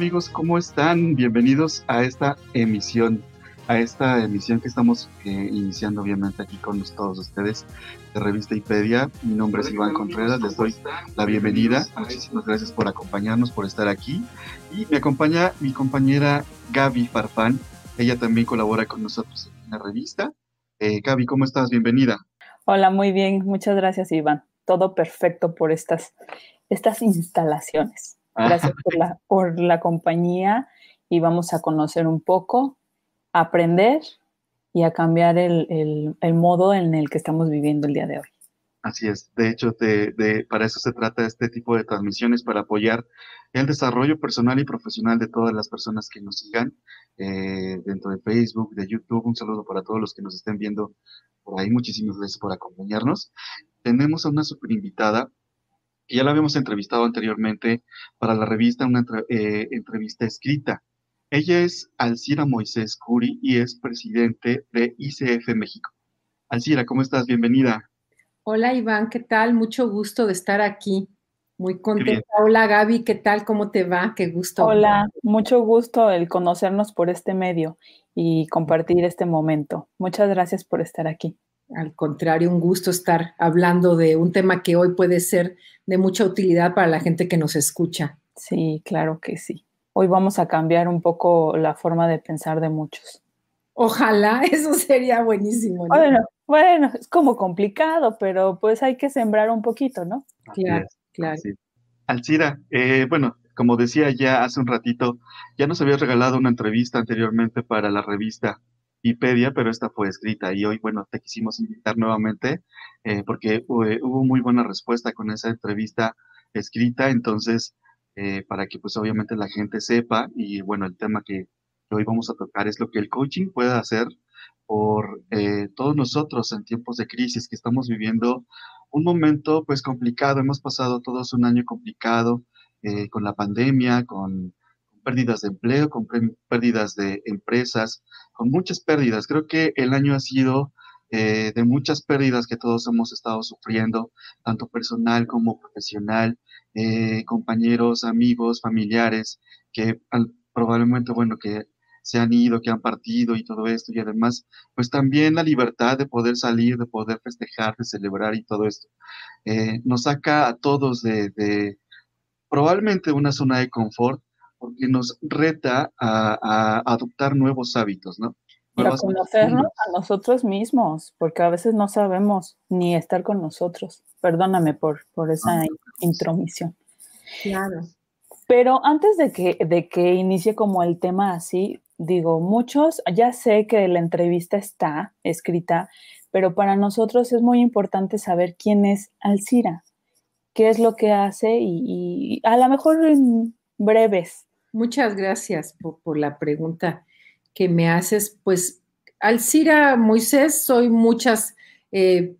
Hola, ¿qué tal amigos? ¿Cómo están? Bienvenidos a esta emisión, a esta emisión que estamos eh, iniciando obviamente aquí con todos ustedes de Revista Ipedia. Mi nombre es Iván Contreras, les doy la bienvenida. Muchísimas gracias por acompañarnos, por estar aquí. Y me acompaña mi compañera Gaby Farfán. Ella también colabora con nosotros en la revista. Eh, Gaby, ¿cómo estás? Bienvenida. Hola, muy bien. Muchas gracias, Iván. Todo perfecto por estas, estas instalaciones. Gracias por la, por la compañía y vamos a conocer un poco, aprender y a cambiar el, modo en el que estamos viviendo el día de hoy. Así es, de hecho, de, para eso se trata este tipo de transmisiones, para apoyar el desarrollo personal y profesional de todas las personas que nos sigan eh, dentro de Facebook, de YouTube. Un saludo para todos los que nos estén viendo por ahí. Muchísimas gracias por acompañarnos. Tenemos a una super invitada ya la habíamos entrevistado anteriormente para la revista, una eh, entrevista escrita. Ella es Alcira Moisés Curi y es presidente de ICF México. Alcira, ¿cómo estás? Bienvenida. Hola Iván, ¿qué tal? Mucho gusto de estar aquí. Muy contenta. Hola Gaby, ¿qué tal? ¿Cómo te va? Qué gusto. Hola, mucho gusto el conocernos por este medio y compartir este momento. Muchas gracias por estar aquí. Al contrario, un gusto estar hablando de un tema que hoy puede ser de mucha utilidad para la gente que nos escucha. Sí, claro que sí. Hoy vamos a cambiar un poco la forma de pensar de muchos. Ojalá, eso sería buenísimo. Bueno, bueno, es como complicado, pero pues hay que sembrar un poquito, ¿no? Claro, claro. Alcira, eh, bueno, como decía ya hace un ratito, ya nos habías regalado una entrevista anteriormente para la revista Wikipedia, pero esta fue escrita y hoy, bueno, te quisimos invitar nuevamente eh, porque eh, hubo muy buena respuesta con esa entrevista escrita, entonces, eh, para que pues obviamente la gente sepa y bueno, el tema que, hoy vamos a tocar es lo que el coaching puede hacer por todos nosotros en tiempos de crisis que estamos viviendo. Un momento pues complicado, hemos pasado todos un año complicado con la pandemia, con pérdidas de empleo, con pérdidas de empresas, con muchas pérdidas. Creo que el año ha sido eh, de muchas pérdidas que todos hemos estado sufriendo, tanto personal como profesional, eh, compañeros, amigos, familiares, que probablemente, bueno, que se han ido, que han partido y todo esto, y además, pues también la libertad de poder salir, de poder festejar, de celebrar y todo esto. Eh, nos saca a todos de, de probablemente una zona de confort, porque nos reta a, adoptar nuevos hábitos, ¿no? Y a conocernos a nosotros mismos, porque a veces no sabemos ni estar con nosotros. Perdóname por, por esa intromisión. Claro. Pero antes de que, de que inicie como el tema así, digo, muchos, ya sé que la entrevista está escrita, pero para nosotros es muy importante saber quién es Alcira, qué es lo que hace y, y a lo mejor en breves, Muchas gracias por, la pregunta que me haces. Pues, Alcira Moisés, soy muchas eh,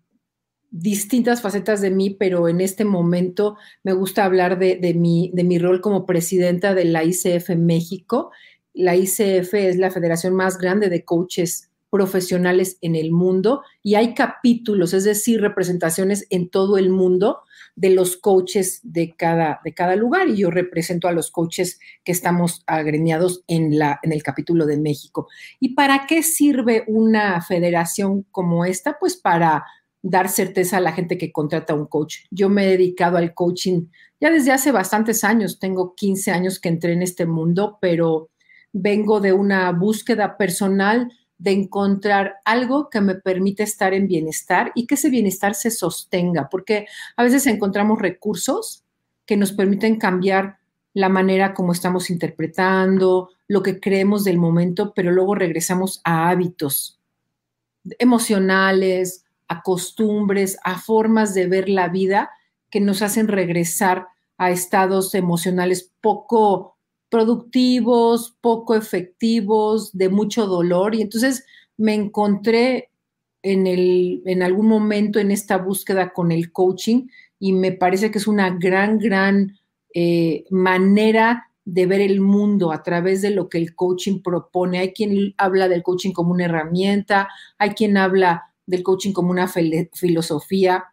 distintas facetas de mí, pero en este momento me gusta hablar de, mi, de mi rol como presidenta de la ICF México. La ICF es la federación más grande de coaches profesionales en el mundo y hay capítulos, es decir, representaciones en todo el mundo de los coaches de cada, de cada lugar y yo represento a los coaches que estamos agremiados en, la, en el capítulo de México. ¿Y para qué sirve una federación como esta? Pues para dar certeza a la gente que contrata un coach. Yo me he dedicado al coaching ya desde hace bastantes años, tengo 15 años que entré en este mundo, pero vengo de una búsqueda personal de encontrar algo que me permite estar en bienestar y que ese bienestar se sostenga, porque a veces encontramos recursos que nos permiten cambiar la manera como estamos interpretando, lo que creemos del momento, pero luego regresamos a hábitos emocionales, a costumbres, a formas de ver la vida que nos hacen regresar a estados emocionales poco productivos, poco efectivos, de mucho dolor. Y entonces me encontré en, el, en algún momento en esta búsqueda con el coaching y me parece que es una gran, gran eh, manera de ver el mundo a través de lo que el coaching propone. Hay quien habla del coaching como una herramienta, hay quien habla del coaching como una filosofía.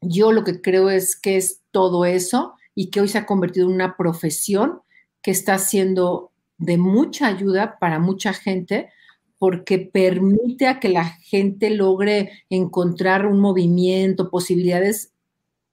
Yo lo que creo es que es todo eso y que hoy se ha convertido en una profesión que está siendo de mucha ayuda para mucha gente porque permite a que la gente logre encontrar un movimiento, posibilidades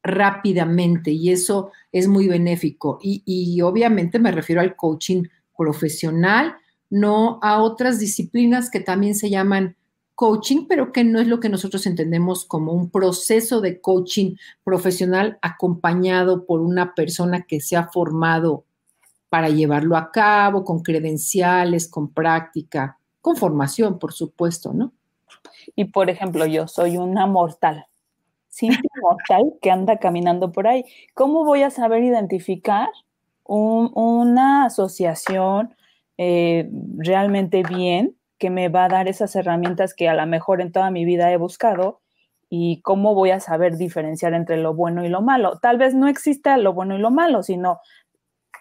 rápidamente y eso es muy benéfico. Y, y, obviamente me refiero al coaching profesional, no a otras disciplinas que también se llaman coaching, pero que no es lo que nosotros entendemos como un proceso de coaching profesional acompañado por una persona que se ha formado para llevarlo a cabo, con credenciales, con práctica, con formación, por supuesto, ¿no? Y por ejemplo, yo soy una mortal, simple mortal que anda caminando por ahí. ¿Cómo voy a saber identificar una asociación eh, realmente bien que me va a dar esas herramientas que a lo mejor en toda mi vida he buscado? ¿Y cómo voy a saber diferenciar entre lo bueno y lo malo? Tal vez no exista lo bueno y lo malo, sino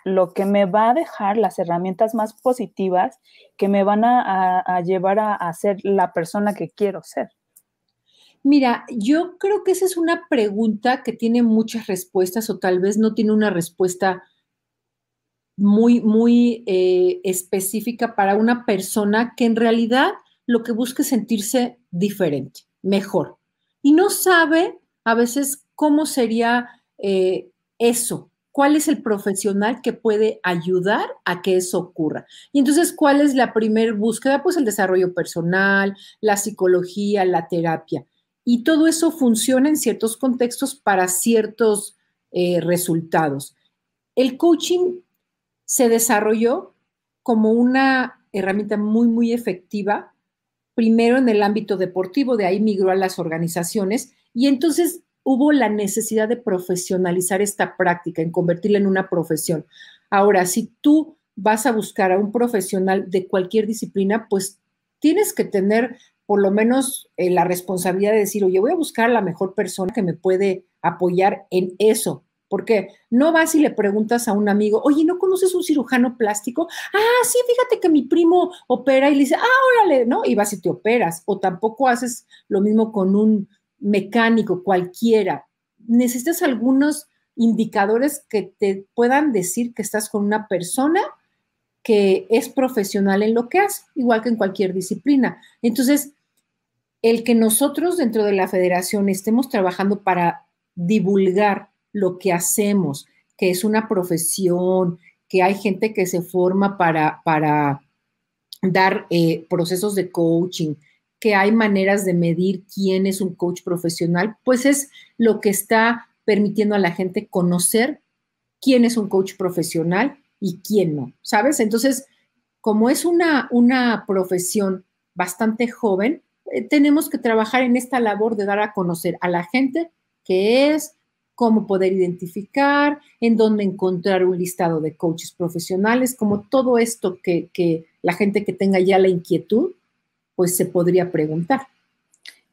lo que me va a dejar las herramientas más positivas que me van a, llevar a, ser la persona que quiero ser. Mira, yo creo que esa es una pregunta que tiene muchas respuestas o tal vez no tiene una respuesta muy, muy eh, específica para una persona que en realidad lo que busca es sentirse diferente, mejor. Y no sabe a veces cómo sería eh, eso, cuál es el profesional que puede ayudar a que eso ocurra. Y entonces, ¿cuál es la primera búsqueda? Pues el desarrollo personal, la psicología, la terapia. Y todo eso funciona en ciertos contextos para ciertos eh, resultados. El coaching se desarrolló como una herramienta muy, muy efectiva, primero en el ámbito deportivo, de ahí migró a las organizaciones y entonces hubo la necesidad de profesionalizar esta práctica, en convertirla en una profesión. Ahora, si tú vas a buscar a un profesional de cualquier disciplina, pues tienes que tener por lo menos eh, la responsabilidad de decir, oye, voy a buscar a la mejor persona que me puede apoyar en eso. Porque no vas y le preguntas a un amigo, oye, ¿no conoces un cirujano plástico? Ah, sí, fíjate que mi primo opera y le dice, ah, órale, ¿no? Y vas y te operas. O tampoco haces lo mismo con un mecánico, cualquiera, necesitas algunos indicadores que te puedan decir que estás con una persona que es profesional en lo que hace, igual que en cualquier disciplina. Entonces, el que nosotros dentro de la federación estemos trabajando para divulgar lo que hacemos, que es una profesión, que hay gente que se forma para, para dar eh, procesos de coaching, que hay maneras de medir quién es un coach profesional, pues es lo que está permitiendo a la gente conocer quién es un coach profesional y quién no, ¿sabes? Entonces, como es una, una profesión bastante joven, eh, tenemos que trabajar en esta labor de dar a conocer a la gente qué es, cómo poder identificar, en dónde encontrar un listado de coaches profesionales, como todo esto que, que la gente que tenga ya la inquietud pues se podría preguntar.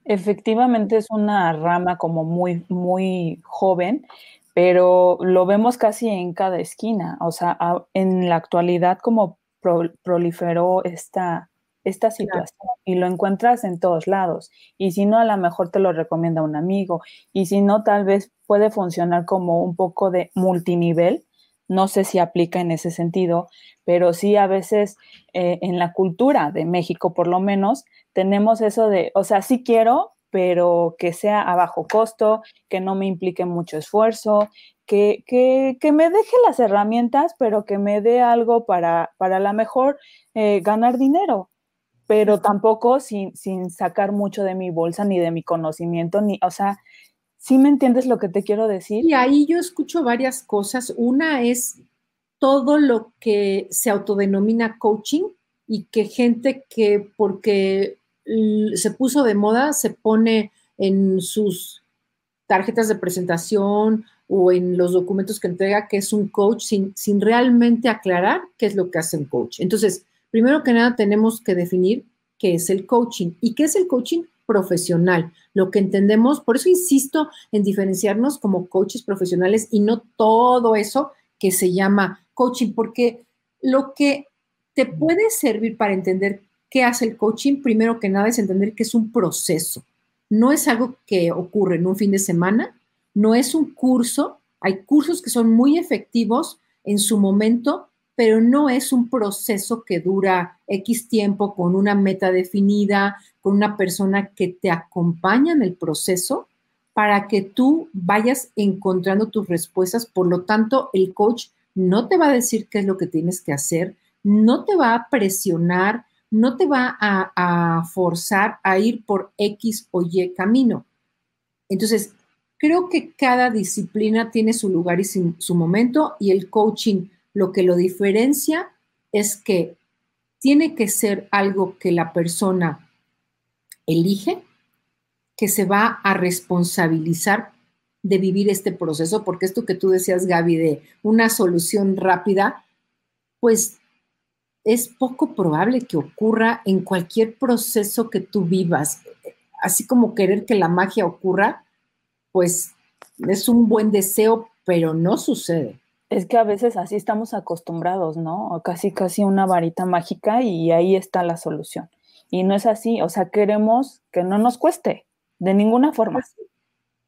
Efectivamente es una rama como muy, muy joven, pero lo vemos casi en cada esquina. O sea, en la actualidad como proliferó esta, esta situación y lo encuentras en todos lados. Y si no, a lo mejor te lo recomienda un amigo. Y si no, tal vez puede funcionar como un poco de multinivel. No sé si aplica en ese sentido, pero sí a veces eh, en la cultura de México, por lo menos, tenemos eso de, o sea, sí quiero, pero que sea a bajo costo, que no me implique mucho esfuerzo, que, que, me deje las herramientas, pero que me dé algo para, para la mejor eh, ganar dinero, pero tampoco sin, sin sacar mucho de mi bolsa ni de mi conocimiento, ni, o sea, ¿sí me entiendes lo que te quiero decir? Y ahí yo escucho varias cosas. Una es todo lo que se autodenomina coaching y que gente que porque se puso de moda se pone en sus tarjetas de presentación o en los documentos que entrega que es un coach sin, sin realmente aclarar qué es lo que hace un coach. Entonces, primero que nada tenemos que definir qué es el coaching y qué es el coaching profesional, lo que entendemos, por eso insisto en diferenciarnos como coaches profesionales y no todo eso que se llama coaching, porque lo que te puede servir para entender qué hace el coaching, primero que nada es entender que es un proceso. No es algo que ocurre en un fin de semana, no es un curso. Hay cursos que son muy efectivos en su momento, pero no es un proceso que dura X tiempo con una meta definida, con una persona que te acompaña en el proceso para que tú vayas encontrando tus respuestas. Por lo tanto, el coach no te va a decir qué es lo que tienes que hacer, no te va a presionar, no te va a, forzar a ir por X o Y camino. Entonces, creo que cada disciplina tiene su lugar y su momento y el coaching lo que lo diferencia es que tiene que ser algo que la persona elige, que se va a responsabilizar de vivir este proceso, porque esto que tú decías, Gaby, de una solución rápida, pues es poco probable que ocurra en cualquier proceso que tú vivas. Así como querer que la magia ocurra, pues es un buen deseo, pero no sucede. Es que a veces así estamos acostumbrados, ¿no? Casi, casi una varita mágica y ahí está la solución. Y no es así, o sea, queremos que no nos cueste de ninguna forma.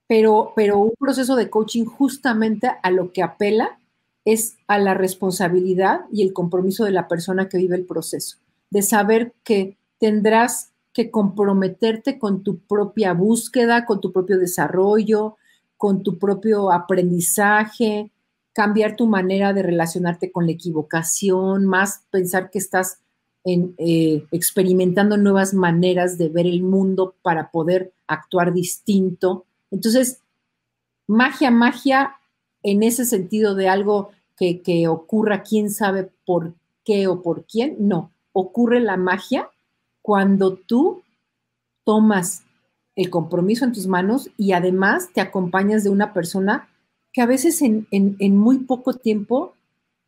Pero, pero un proceso de coaching justamente a lo que apela es a la responsabilidad y el compromiso de la persona que vive el proceso, de saber que tendrás que comprometerte con tu propia búsqueda, con tu propio desarrollo, con tu propio aprendizaje, cambiar tu manera de relacionarte con la equivocación, más pensar que estás en, eh, experimentando nuevas maneras de ver el mundo para poder actuar distinto. Entonces, magia, magia en ese sentido de algo que, que ocurra, quién sabe por qué o por quién, no, ocurre la magia cuando tú tomas el compromiso en tus manos y además te acompañas de una persona que a veces en, muy poco tiempo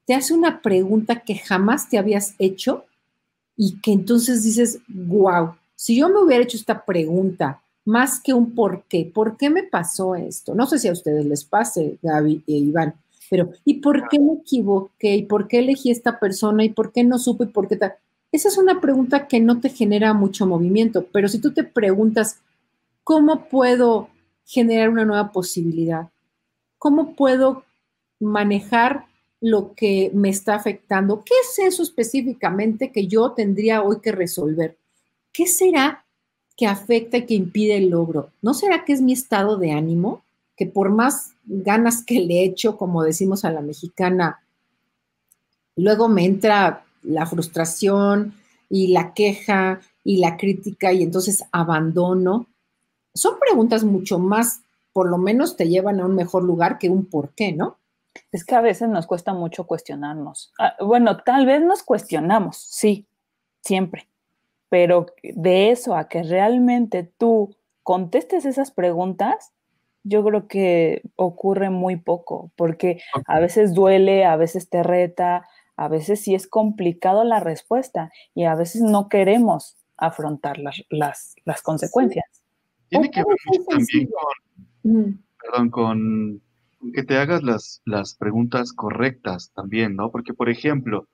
te hace una pregunta que jamás te habías hecho y que entonces dices, wow, si yo me hubiera hecho esta pregunta más que un por qué, ¿por qué me pasó esto? No sé si a ustedes les pase, Gaby e Iván, pero ¿y por qué me equivoqué? ¿Y por qué elegí esta persona? ¿Y por qué no supe? ¿Y por qué tal? Esa es una pregunta que no te genera mucho movimiento, pero si tú te preguntas, ¿cómo puedo generar una nueva posibilidad? ¿Cómo puedo manejar lo que me está afectando? ¿Qué es eso específicamente que yo tendría hoy que resolver? ¿Qué será que afecta y que impide el logro? ¿No será que es mi estado de ánimo? Que por más ganas que le echo, como decimos a la mexicana, luego me entra la frustración y la queja y la crítica y entonces abandono. Son preguntas mucho más por lo menos te llevan a un mejor lugar que un por qué, ¿no? Es que a veces nos cuesta mucho cuestionarnos. Ah, bueno, tal vez nos cuestionamos, sí, siempre, pero de eso a que realmente tú contestes esas preguntas, yo creo que ocurre muy poco, porque a veces duele, a veces te reta, a veces sí es complicado la respuesta y a veces no queremos afrontar las, las, consecuencias. Tiene que ver también con Perdón, con, que te hagas las, las preguntas correctas también, ¿no? Porque, por ejemplo,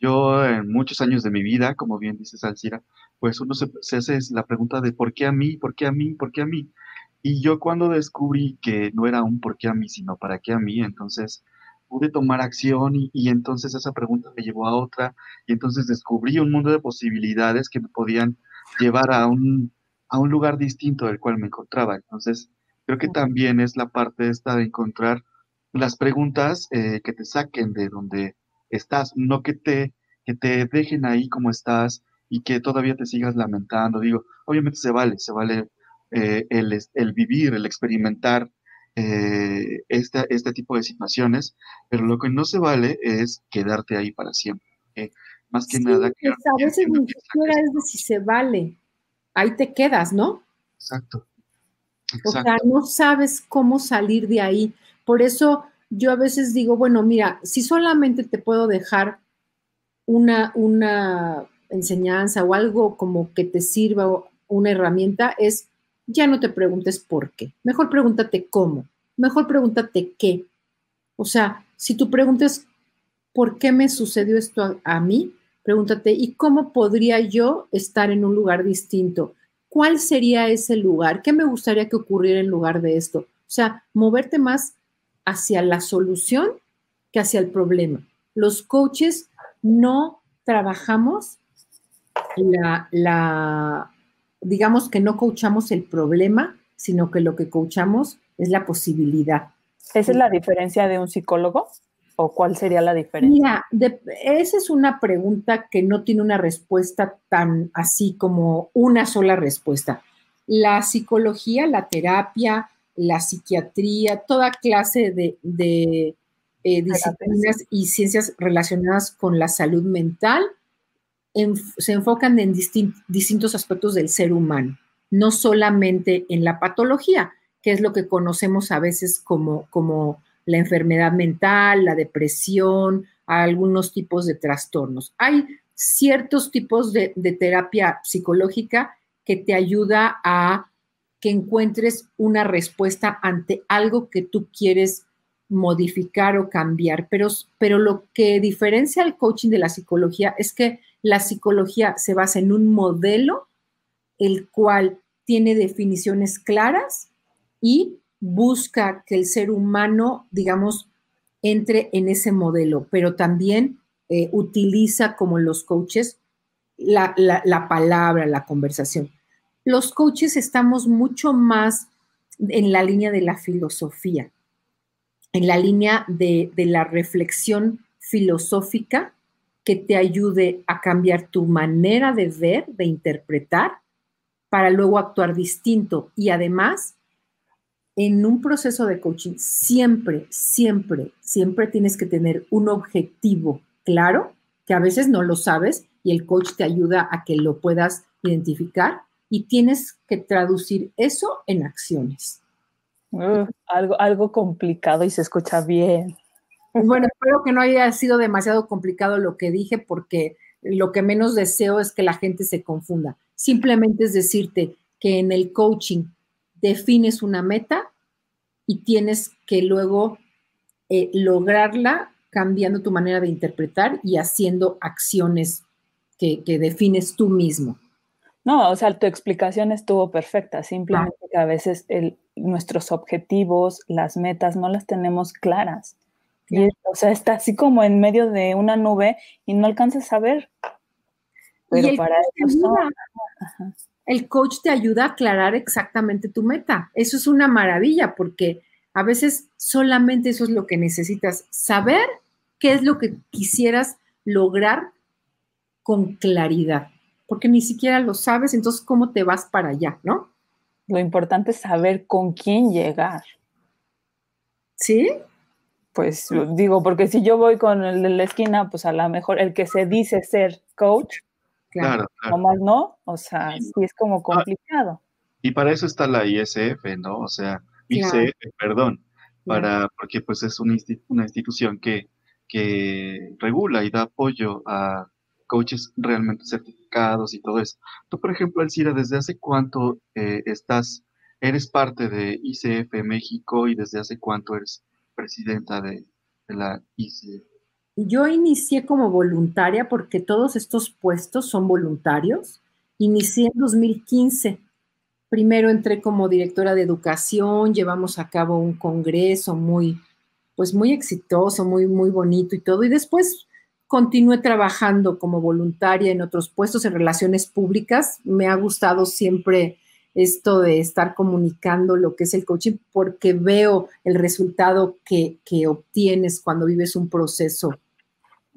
yo en muchos años de mi vida, como bien dices, Alcira, pues uno se, se, hace la pregunta de ¿por qué a mí? ¿Por qué a mí? ¿Por qué a mí? Y yo cuando descubrí que no era un ¿por qué a mí? sino ¿para qué a mí? Entonces pude tomar acción y, y entonces esa pregunta me llevó a otra y entonces descubrí un mundo de posibilidades que me podían llevar a un, a un lugar distinto del cual me encontraba. Entonces, Creo que también es la parte esta de encontrar las preguntas eh, que te saquen de donde estás, no que te, que te dejen ahí como estás y que todavía te sigas lamentando. Digo, obviamente se vale, se vale eh, el, el, vivir, el experimentar eh, este, este tipo de situaciones, pero lo que no se vale es quedarte ahí para siempre. Más que nada. Pues a veces ni siquiera es de si se vale, ahí te quedas, ¿no? Exacto. O sea, no sabes cómo salir de ahí. Por eso yo a veces digo, bueno, mira, si solamente te puedo dejar una, una enseñanza o algo como que te sirva una herramienta, es ya no te preguntes por qué. Mejor pregúntate cómo. Mejor pregúntate qué. O sea, si tú preguntas por qué me sucedió esto a, a mí, pregúntate, ¿y cómo podría yo estar en un lugar distinto? ¿Cuál sería ese lugar? ¿Qué me gustaría que ocurriera en lugar de esto? O sea, moverte más hacia la solución que hacia el problema. los coaches no trabajamos la, la, digamos que no coachamos el problema, sino que lo que coachamos es la posibilidad. ¿Esa es la diferencia de un psicólogo? ¿O cuál sería la diferencia? Mira, esa es una pregunta que no tiene una respuesta tan así como una sola respuesta. La psicología, la terapia, la psiquiatría, toda clase de, eh, disciplinas y ciencias relacionadas con la salud mental se enfocan en distintos aspectos del ser humano, no solamente en la patología, que es lo que conocemos a veces como, como la enfermedad mental, la depresión, algunos tipos de trastornos. Hay ciertos tipos de, terapia psicológica que te ayuda a que encuentres una respuesta ante algo que tú quieres modificar o cambiar, pero, pero lo que diferencia al coaching de la psicología es que la psicología se basa en un modelo el cual tiene definiciones claras y busca que el ser humano, digamos, entre en ese modelo, pero también eh, utiliza como los coaches la, la, palabra, la conversación. Los coaches estamos mucho más en la línea de la filosofía, en la línea de, de la reflexión filosófica que te ayude a cambiar tu manera de ver, de interpretar, para luego actuar distinto. Y además, en un proceso de coaching, siempre, siempre, siempre tienes que tener un objetivo claro, que a veces no lo sabes y el coach te ayuda a que lo puedas identificar y tienes que traducir eso en acciones. algo, algo complicado y se escucha bien. Bueno, espero que no haya sido demasiado complicado lo que dije porque lo que menos deseo es que la gente se confunda. Simplemente es decirte que en el coaching defines una meta y tienes que luego eh, lograrla cambiando tu manera de interpretar y haciendo acciones que, defines tú mismo. No, o sea, tu explicación estuvo perfecta, simplemente ah. que a veces nuestros objetivos, las metas, no las tenemos claras o sea, está así como en medio de una nube y no alcanzas a ver. Pero para eso El coach te ayuda a aclarar exactamente tu meta. Eso es una maravilla porque a veces solamente eso es lo que necesitas, saber qué es lo que quisieras lograr con claridad, porque ni siquiera lo sabes, entonces ¿cómo te vas para allá, no? Lo importante es saber con quién llegar. ¿Sí? pues digo, porque si yo voy con el de la esquina, pues a lo mejor el que se dice ser coach, claro, más no, o sea, sí, es como ah, complicado. Y para eso está la ISF, ¿no? O sea, ICF, perdón, para, porque pues es una, una institución que, que regula y da apoyo a coaches realmente certificados y todo eso. Tú, por ejemplo, Alcira, ¿desde hace cuánto eh, estás, eres parte de ICF México y desde hace cuánto eres presidenta de, la ICE? Yo inicié como voluntaria porque todos estos puestos son voluntarios. Inicié en 2015. Primero entré como directora de educación, llevamos a cabo un congreso muy, pues muy exitoso, muy, muy bonito y todo. Y después continué trabajando como voluntaria en otros puestos en relaciones públicas. Me ha gustado siempre esto de estar comunicando lo que es el coaching porque veo el resultado que, obtienes cuando vives un proceso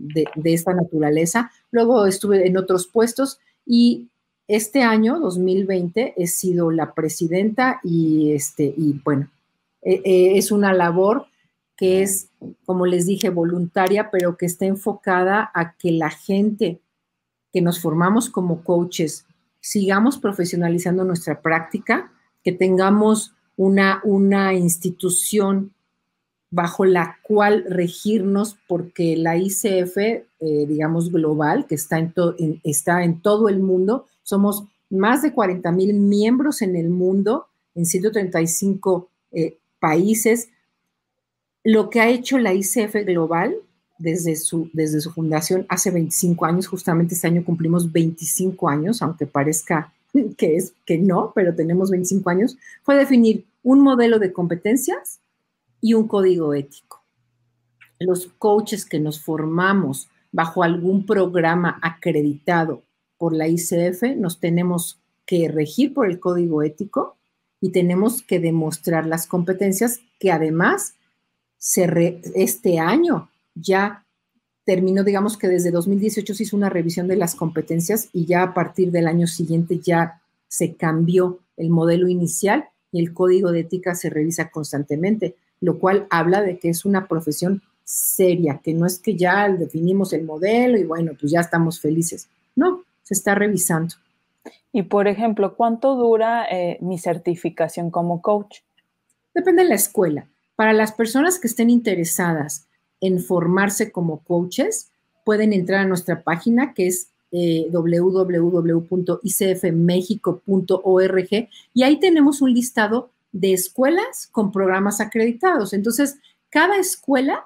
de, esta naturaleza. Luego estuve en otros puestos y este año, 2020, he sido la presidenta y, este, y bueno, e, e, es una labor que es, como les dije, voluntaria, pero que está enfocada a que la gente que nos formamos como coaches sigamos profesionalizando nuestra práctica, que tengamos una, una institución bajo la cual regirnos, porque la ICF, eh, digamos, global, que está en, está en todo el mundo, somos más de 40 mil miembros en el mundo, en 135 eh, países. Lo que ha hecho la ICF global desde su, desde su fundación hace 25 años, justamente este año cumplimos 25 años, aunque parezca que, es, que no, pero tenemos 25 años, fue definir un modelo de competencias y un código ético. los coaches que nos formamos bajo algún programa acreditado por la ICF, nos tenemos que regir por el código ético y tenemos que demostrar las competencias que además este año ya terminó, digamos que desde 2018 se hizo una revisión de las competencias y ya a partir del año siguiente ya se cambió el modelo inicial y el código de ética se revisa constantemente, lo cual habla de que es una profesión seria, que no es que ya definimos el modelo y bueno, pues ya estamos felices. No, se está revisando. Y por ejemplo, ¿cuánto dura eh, mi certificación como coach? Depende de la escuela. Para las personas que estén interesadas en formarse como coaches, pueden entrar a nuestra página que es eh, www.icfmexico.org y ahí tenemos un listado de escuelas con programas acreditados. Entonces, cada escuela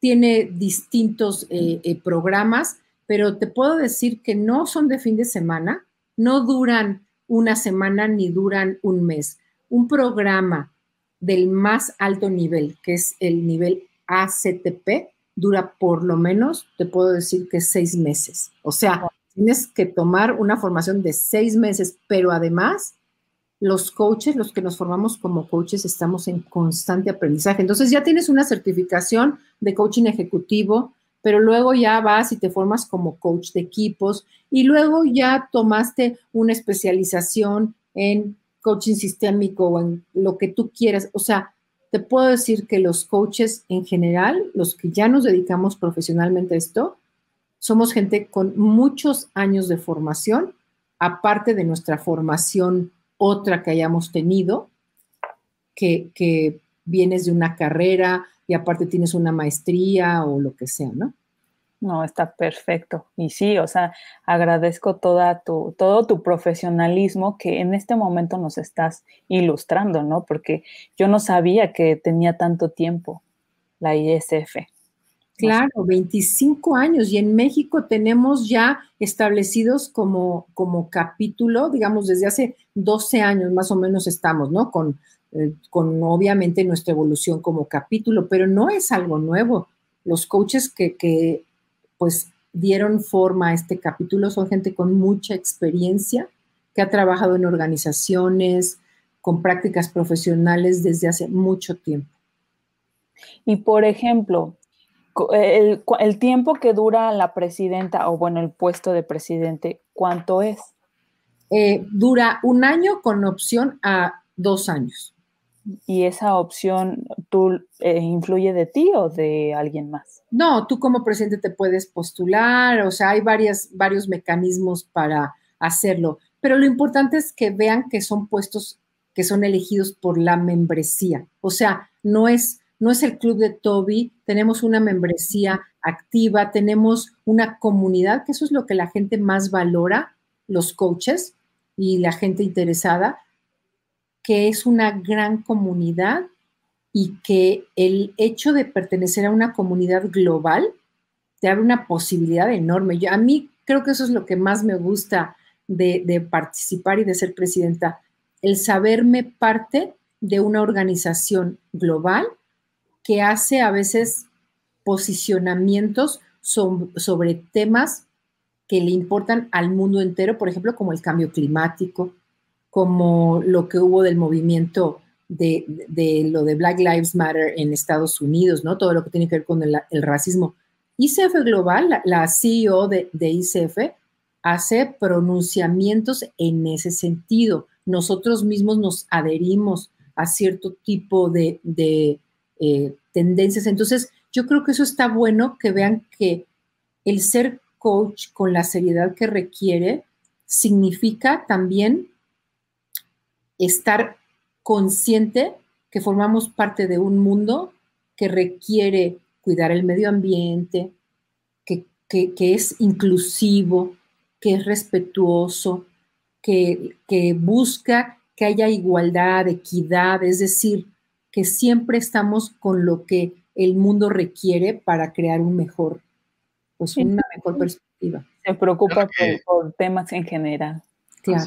tiene distintos eh, eh, programas, pero te puedo decir que no son de fin de semana, no duran una semana ni duran un mes. Un programa del más alto nivel, que es el nivel ACTP, dura por lo menos, te puedo decir que seis meses. O sea, tienes que tomar una formación de seis meses, pero además los coaches, los que nos formamos como coaches, estamos en constante aprendizaje. Entonces ya tienes una certificación de coaching ejecutivo, pero luego ya vas y te formas como coach de equipos y luego ya tomaste una especialización en coaching sistémico o en lo que tú quieras. O sea, te puedo decir que los coaches en general, los que ya nos dedicamos profesionalmente a esto, somos gente con muchos años de formación, aparte de nuestra formación otra que hayamos tenido, que, que vienes de una carrera y aparte tienes una maestría o lo que sea, ¿no? No, está perfecto. Y sí, o sea, agradezco toda tu, todo tu profesionalismo que en este momento nos estás ilustrando, ¿no? Porque yo no sabía que tenía tanto tiempo la ISF. Claro, 25 años y en México tenemos ya establecidos como, como capítulo, digamos, desde hace 12 años más o menos estamos, ¿no? Con, eh, con obviamente nuestra evolución como capítulo, pero no es algo nuevo. Los coaches que, que pues dieron forma a este capítulo son gente con mucha experiencia, que ha trabajado en organizaciones, con prácticas profesionales desde hace mucho tiempo. Y por ejemplo, el, tiempo que dura la presidenta o bueno, el puesto de presidente, ¿cuánto es? Eh, dura un año con opción a dos años. ¿Y esa opción tú eh, influye de ti o de alguien más? No, tú como presidente te puedes postular, o sea, hay varias, varios mecanismos para hacerlo, pero lo importante es que vean que son puestos que son elegidos por la membresía, o sea, no es, no es el club de Toby, tenemos una membresía activa, tenemos una comunidad, que eso es lo que la gente más valora, los coaches y la gente interesada, que es una gran comunidad y que el hecho de pertenecer a una comunidad global te abre una posibilidad enorme. Yo, a mí creo que eso es lo que más me gusta de, de participar y de ser presidenta, el saberme parte de una organización global que hace a veces posicionamientos sobre temas que le importan al mundo entero, por ejemplo, como el cambio climático, como lo que hubo del movimiento de, lo de Black Lives Matter en Estados Unidos, ¿no? Todo lo que tiene que ver con el, racismo. ICF Global, la, CEO de, ICF, hace pronunciamientos en ese sentido. Nosotros mismos nos adherimos a cierto tipo de, eh, tendencias. Entonces, yo creo que eso está bueno, que vean que el ser coach con la seriedad que requiere significa también estar consciente que formamos parte de un mundo que requiere cuidar el medio ambiente, que, es inclusivo, que es respetuoso, que, que busca que haya igualdad, equidad, es decir, que siempre estamos con lo que el mundo requiere para crear un mejor, pues una mejor perspectiva. Se preocupa por, temas en general. Claro.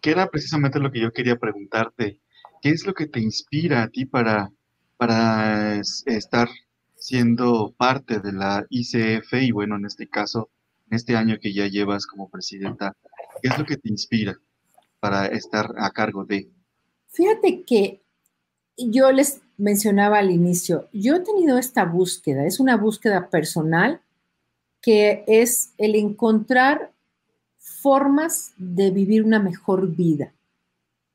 Que era precisamente lo que yo quería preguntarte. ¿Qué es lo que te inspira a ti para, para estar siendo parte de la ICF y bueno, en este caso, en este año que ya llevas como presidenta, ¿qué es lo que te inspira para estar a cargo de? Fíjate que yo les mencionaba al inicio, yo he tenido esta búsqueda, es una búsqueda personal que es el encontrar formas de vivir una mejor vida,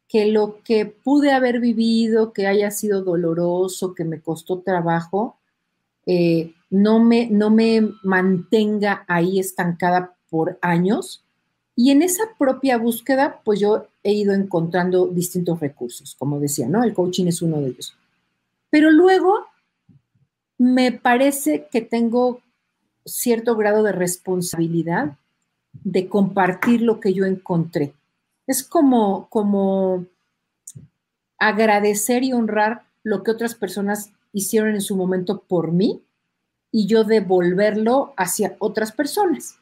que lo que pude haber vivido, que haya sido doloroso, que me costó trabajo, eh, no, me, no me mantenga ahí estancada por años. Y en esa propia búsqueda, pues yo he ido encontrando distintos recursos, como decía, ¿no? El coaching es uno de ellos. Pero luego me parece que tengo cierto grado de responsabilidad de compartir lo que yo encontré. Es como, como agradecer y honrar lo que otras personas hicieron en su momento por mí y yo devolverlo hacia otras personas,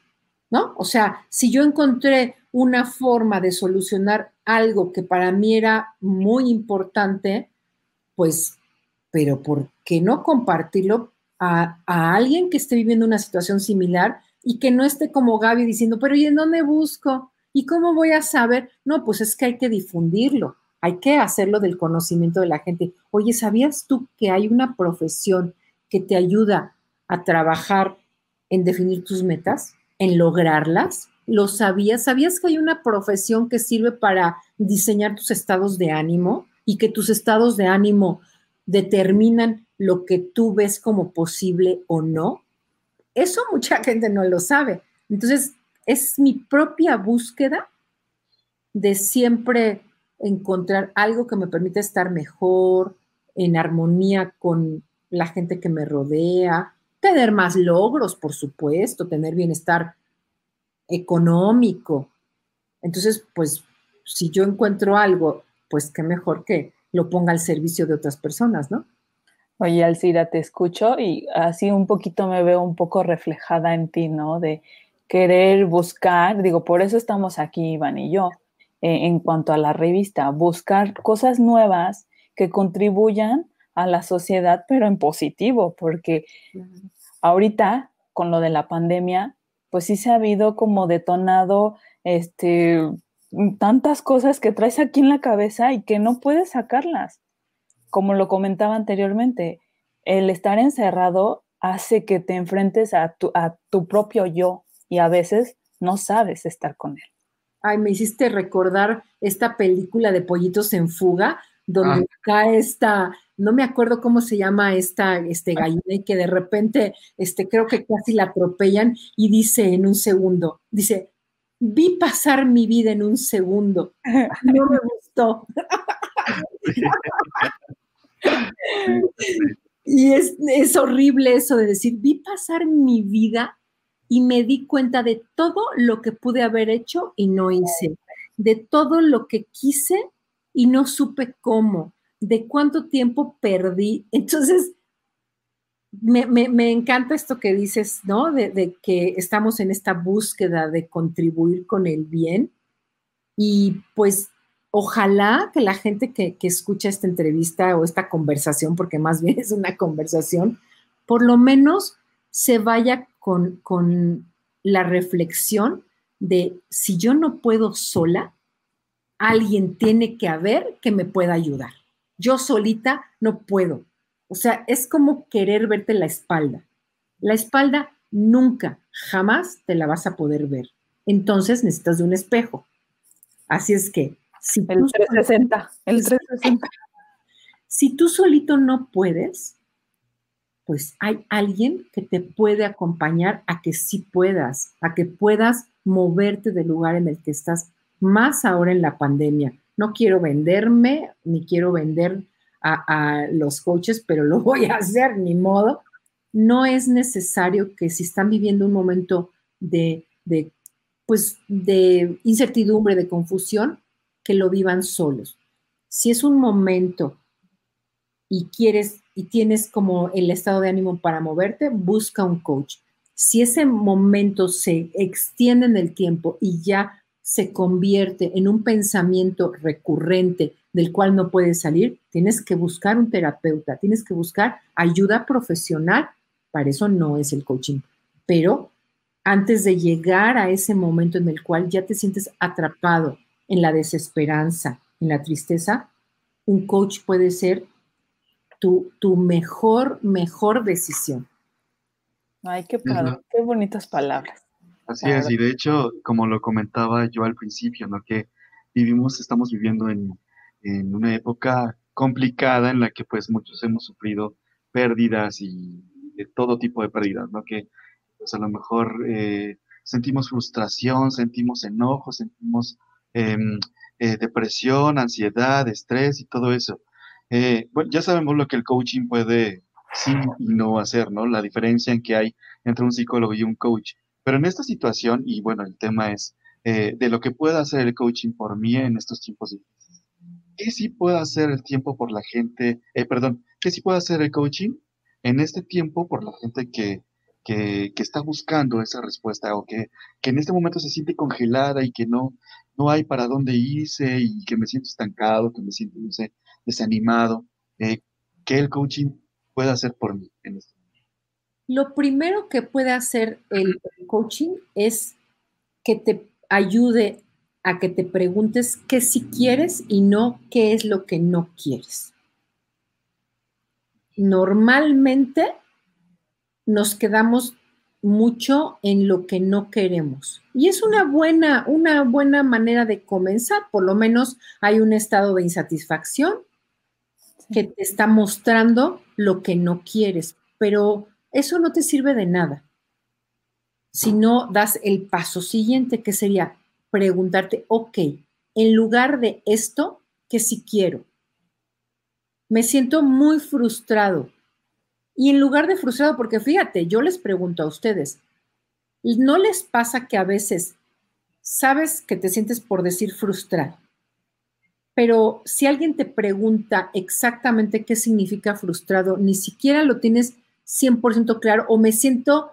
¿no? O sea, si yo encontré una forma de solucionar algo que para mí era muy importante, pues, pero ¿por qué no compartirlo a, alguien que esté viviendo una situación similar y que no esté como Gaby diciendo, pero ¿y en dónde busco? ¿Y cómo voy a saber? No, pues es que hay que difundirlo, hay que hacerlo del conocimiento de la gente. Oye, ¿sabías tú que hay una profesión que te ayuda a trabajar en definir tus metas, en lograrlas? ¿Lo sabías? ¿Sabías que hay una profesión que sirve para diseñar tus estados de ánimo y que tus estados de ánimo determinan lo que tú ves como posible o no? Eso mucha gente no lo sabe. Entonces, es mi propia búsqueda de siempre encontrar algo que me permita estar mejor, en armonía con la gente que me rodea, tener más logros, por supuesto, tener bienestar económico. Entonces, pues, si yo encuentro algo, pues qué mejor que lo ponga al servicio de otras personas, ¿no? Oye, Alcira, te escucho y así un poquito me veo un poco reflejada en ti, ¿no? De querer buscar, digo, por eso estamos aquí, Iván y yo, eh, en cuanto a la revista, buscar cosas nuevas que contribuyan a la sociedad, pero en positivo, porque ahorita con lo de la pandemia, pues sí se ha habido como detonado este tantas cosas que traes aquí en la cabeza y que no puedes sacarlas como lo comentaba anteriormente, el estar encerrado hace que te enfrentes a tu, a tu propio yo y a veces no sabes estar con él. Ay, me hiciste recordar esta película de Pollitos en Fuga, donde ah. cae esta, no me acuerdo cómo se llama esta este gallina y que de repente, este, creo que casi la atropellan y dice en un segundo, dice, vi pasar mi vida en un segundo, no me gustó. y es, horrible eso de decir, vi pasar mi vida y me di cuenta de todo lo que pude haber hecho y no hice, de todo lo que quise y no supe cómo, de cuánto tiempo perdí. Entonces, me, encanta esto que dices, ¿no? De, de, que estamos en esta búsqueda de contribuir con el bien. Y pues ojalá que la gente que, escucha esta entrevista o esta conversación, porque más bien es una conversación, por lo menos se vaya con, con la reflexión de si yo no puedo sola, alguien tiene que haber que me pueda ayudar. Yo solita no puedo. O sea, es como querer verte la espalda. La espalda nunca, jamás te la vas a poder ver. Entonces necesitas de un espejo. Así es que el 360, el 360. Si tú solito no puedes, pues hay alguien que te puede acompañar a que sí puedas, a que puedas moverte del lugar en el que estás, más ahora en la pandemia. No quiero venderme, ni quiero vender a, los coaches, pero lo voy a hacer, ni modo. No es necesario que si están viviendo un momento de, de pues, de incertidumbre, de confusión, que lo vivan solos. Si es un momento y quieres y tienes como el estado de ánimo para moverte, busca un coach. Si ese momento se extiende en el tiempo y ya se convierte en un pensamiento recurrente del cual no puedes salir, tienes que buscar un terapeuta, tienes que buscar ayuda profesional para eso no es el coaching. Pero antes de llegar a ese momento en el cual ya te sientes atrapado en la desesperanza, en la tristeza, un coach puede ser tu, tu mejor, mejor decisión. Ay, qué padre, qué bonitas palabras. Así es, y de hecho, como lo comentaba yo al principio, ¿no? Que vivimos, estamos viviendo en, en una época complicada en la que pues muchos hemos sufrido pérdidas y de todo tipo de pérdidas, ¿no? Que pues a lo mejor eh, sentimos frustración, sentimos enojo, sentimos em, eh, depresión, ansiedad, estrés y todo eso. Eh, bueno, ya sabemos lo que el coaching puede sí y no hacer, ¿no? La diferencia en que hay entre un psicólogo y un coach. Pero en esta situación, y bueno, el tema es de lo que puede hacer el coaching por mí en estos tiempos difíciles. ¿Qué sí puede hacer el tiempo por la gente, perdón, qué sí puede hacer el coaching en este tiempo por la gente que, que, que, está buscando esa respuesta o que, que, en este momento se siente congelada y que no, no hay para dónde irse y que me siento estancado, que me siento, no sé, desanimado, eh, ¿qué el coaching puede hacer por mí en este momento? Lo primero que puede hacer el, coaching es que te ayude a que te preguntes qué sí quieres y no qué es lo que no quieres. Normalmente nos quedamos mucho en lo que no queremos. Y es una buena, una buena manera de comenzar. Por lo menos hay un estado de insatisfacción que te está mostrando lo que no quieres, pero eso no te sirve de nada. Si no das el paso siguiente, que sería preguntarte, ok, en lugar de esto, ¿qué sí quiero? Me siento muy frustrado y en lugar de frustrado, porque fíjate, yo les pregunto a ustedes, ¿no les pasa que a veces sabes que te sientes por decir frustrado? Pero si alguien te pregunta exactamente qué significa frustrado, ni siquiera lo tienes 100% claro o me siento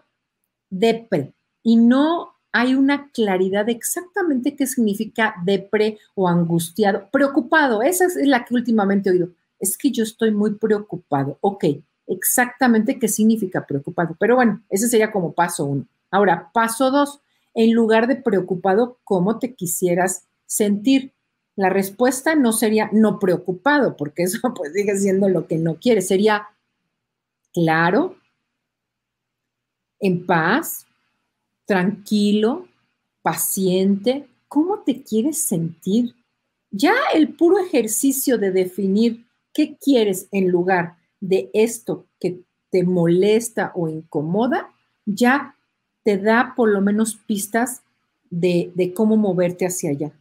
depre y no hay una claridad de exactamente qué significa depre o angustiado, preocupado, esa es la que últimamente he oído. Es que yo estoy muy preocupado. Ok, exactamente qué significa preocupado. Pero bueno, ese sería como paso uno. Ahora, paso dos, en lugar de preocupado, ¿cómo te quisieras sentir? La respuesta no sería no preocupado, porque eso pues sigue siendo lo que no quieres. Sería claro, en paz, tranquilo, paciente. ¿Cómo te quieres sentir? Ya el puro ejercicio de definir qué quieres en lugar de esto que te molesta o incomoda, ya te da por lo menos pistas de, cómo moverte hacia allá.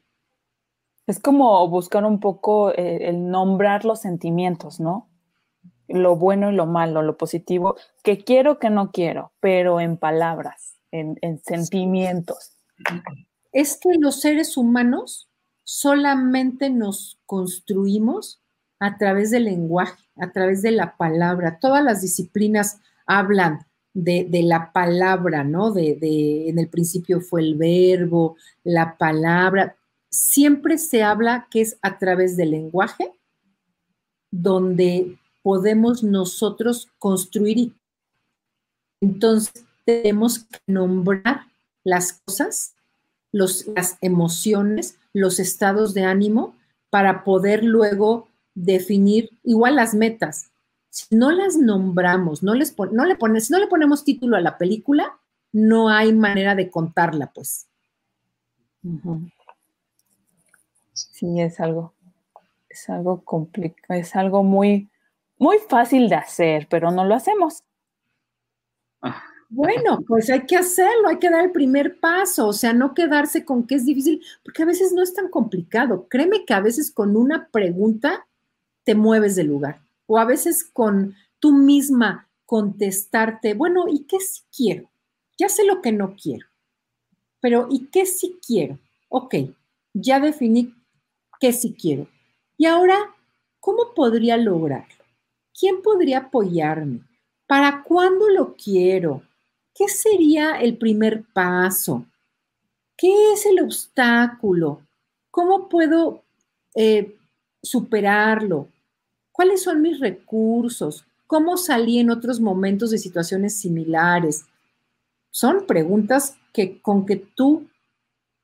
Es como buscar un poco eh, el nombrar los sentimientos, ¿no? Lo bueno y lo malo, lo positivo, que quiero, que no quiero, pero en palabras, en, en sentimientos. Es que los seres humanos solamente nos construimos a través del lenguaje, a través de la palabra. Todas las disciplinas hablan de, la palabra, ¿no? De, de, en el principio fue el verbo, la palabra. Siempre se habla que es a través del lenguaje donde podemos nosotros construir. Entonces, tenemos que nombrar las cosas, los, las emociones, los estados de ánimo para poder luego definir igual las metas. Si no las nombramos, no, les no le si no le ponemos título a la película, no hay manera de contarla, pues. Sí, es algo, es algo complicado, es algo muy, muy fácil de hacer, pero no lo hacemos. Bueno, pues hay que hacerlo, hay que dar el primer paso, o sea, no quedarse con que es difícil, porque a veces no es tan complicado. Créeme que a veces con una pregunta te mueves del lugar. O a veces con tú misma contestarte, bueno, ¿y qué sí quiero? Ya sé lo que no quiero, pero ¿y qué sí quiero? Ok, ya definí qué sí quiero. Y ahora, ¿cómo podría lograrlo? ¿Quién podría apoyarme? ¿Para cuándo lo quiero? ¿Qué sería el primer paso? ¿Qué es el obstáculo? ¿Cómo puedo eh, superarlo? ¿Cuáles son mis recursos? ¿Cómo salí en otros momentos de situaciones similares? Son preguntas que con que tú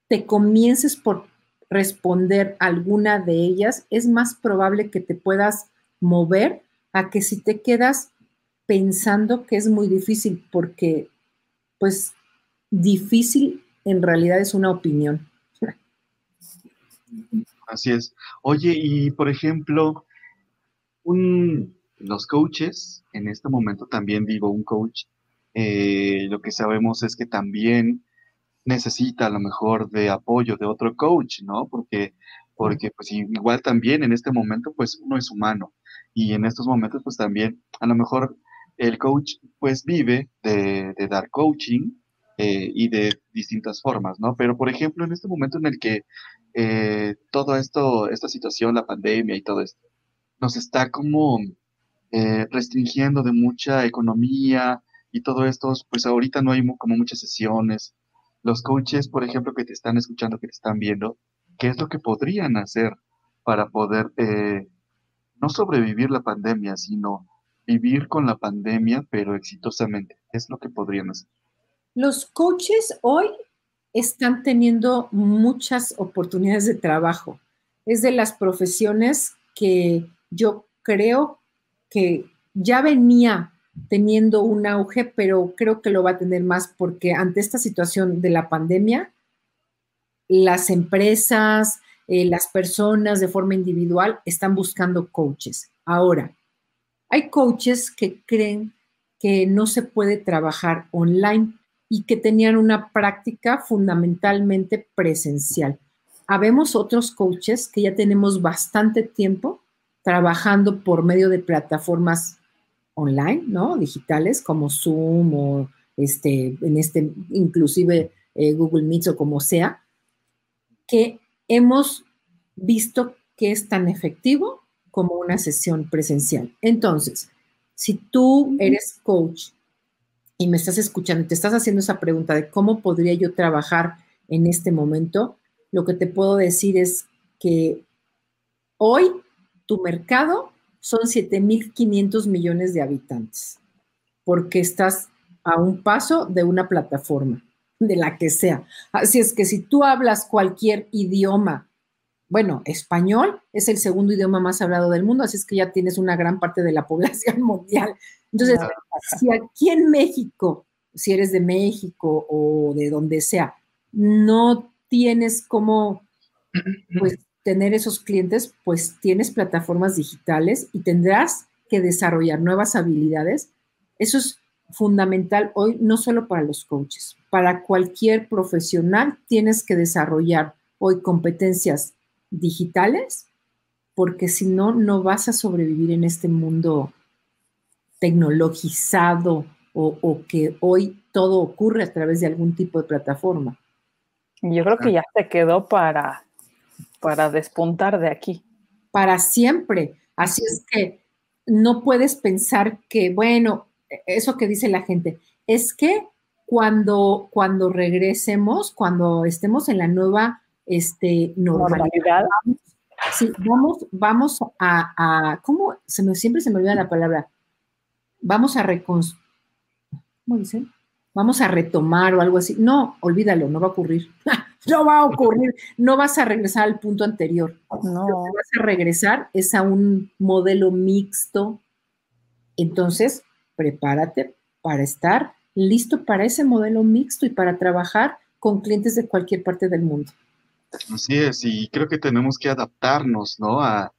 te comiences por responder alguna de ellas, es más probable que te puedas mover a que si te quedas pensando que es muy difícil, porque pues difícil en realidad es una opinión. Así es. Oye, y por ejemplo, un, los coaches, en este momento también digo un coach, eh, lo que sabemos es que también necesita a lo mejor de apoyo de otro coach, ¿no? Porque, porque pues igual también en este momento pues uno es humano y en estos momentos pues también a lo mejor el coach pues vive de, dar coaching eh, y de distintas formas, ¿no? Pero por ejemplo en este momento en el que eh, todo esto, esta situación, la pandemia y todo esto, nos está como eh, restringiendo de mucha economía y todo esto, pues ahorita no hay como muchas sesiones. Los coaches, por ejemplo, que te están escuchando, que te están viendo, ¿qué es lo que podrían hacer para poder no sobrevivir la pandemia, sino vivir con la pandemia, pero exitosamente. Es lo que podrían hacer. Los coaches hoy están teniendo muchas oportunidades de trabajo. Es de las profesiones que yo creo que ya venía teniendo un auge, pero creo que lo va a tener más porque ante esta situación de la pandemia, las empresas, eh, las personas de forma individual están buscando coaches. Ahora, hay coaches que creen que no se puede trabajar online y que tenían una práctica fundamentalmente presencial. Habemos otros coaches que ya tenemos bastante tiempo trabajando por medio de plataformas online, ¿no? Digitales como Zoom o este, en este, inclusive eh, Google Meet o como sea, que hemos visto que es tan efectivo como una sesión presencial. Entonces, si tú eres coach y me estás escuchando y te estás haciendo esa pregunta de cómo podría yo trabajar en este momento, lo que te puedo decir es que hoy tu mercado son 7.500 millones de habitantes, porque estás a un paso de una plataforma, de la que sea. Así es que si tú hablas cualquier idioma bueno, español es el segundo idioma más hablado del mundo, así es que ya tienes una gran parte de la población mundial. Entonces, si aquí en México, si eres de México o de donde sea, no tienes cómo pues, tener esos clientes, pues tienes plataformas digitales y tendrás que desarrollar nuevas habilidades. Eso es fundamental hoy, no solo para los coaches, para cualquier profesional tienes que desarrollar hoy competencias digitales, porque si no, no vas a sobrevivir en este mundo tecnologizado o, que hoy todo ocurre a través de algún tipo de plataforma. Yo creo que ya se quedó para, para despuntar de aquí. Para siempre. Así es que no puedes pensar que, bueno, eso que dice la gente, es que cuando, cuando regresemos, cuando estemos en la nueva este, normalidad. Sí, vamos, vamos a, ¿cómo? Se me, siempre se me olvida la palabra. Vamos a reconstruir, ¿cómo dicen? Vamos a retomar o algo así. No, olvídalo, no va a ocurrir. no va a ocurrir. No vas a regresar al punto anterior. No. Lo que vas a regresar es a un modelo mixto. Entonces, prepárate para estar listo para ese modelo mixto y para trabajar con clientes de cualquier parte del mundo. Así es, y creo que tenemos que adaptarnos, ¿no? A,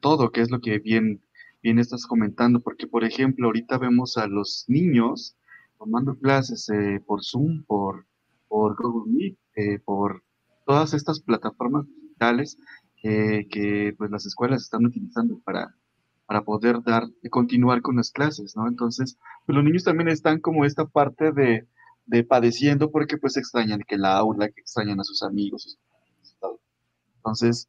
todo, que es lo que bien, bien estás comentando, porque por ejemplo, ahorita vemos a los niños tomando clases eh, por Zoom, por, por Google Meet, eh, por todas estas plataformas digitales que pues las escuelas están utilizando para, para poder dar, continuar con las clases, ¿no? Entonces, pues los niños también están como esta parte de, de padeciendo porque pues extrañan que la aula, que extrañan a sus amigos, entonces,